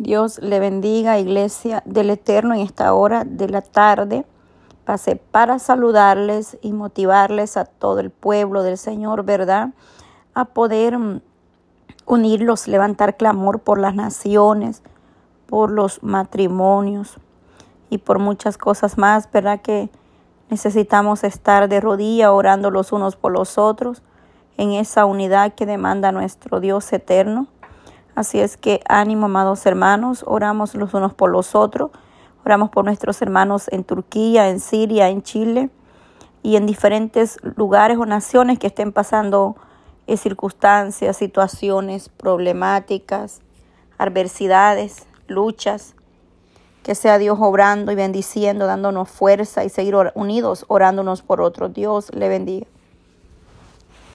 Dios le bendiga, iglesia del Eterno, en esta hora de la tarde. Pasé para saludarles y motivarles a todo el pueblo del Señor, ¿verdad? A poder mm, unirlos, levantar clamor por las naciones, por los matrimonios y por muchas cosas más, ¿verdad? Que necesitamos estar de rodilla orando los unos por los otros en esa unidad que demanda nuestro Dios eterno. Así es que ánimo, amados hermanos, oramos los unos por los otros, oramos por nuestros hermanos en Turquía, en Siria, en Chile y en diferentes lugares o naciones que estén pasando eh, circunstancias, situaciones problemáticas, adversidades, luchas. Que sea Dios obrando y bendiciendo, dándonos fuerza y seguir unidos, orándonos por otros. Dios le bendiga.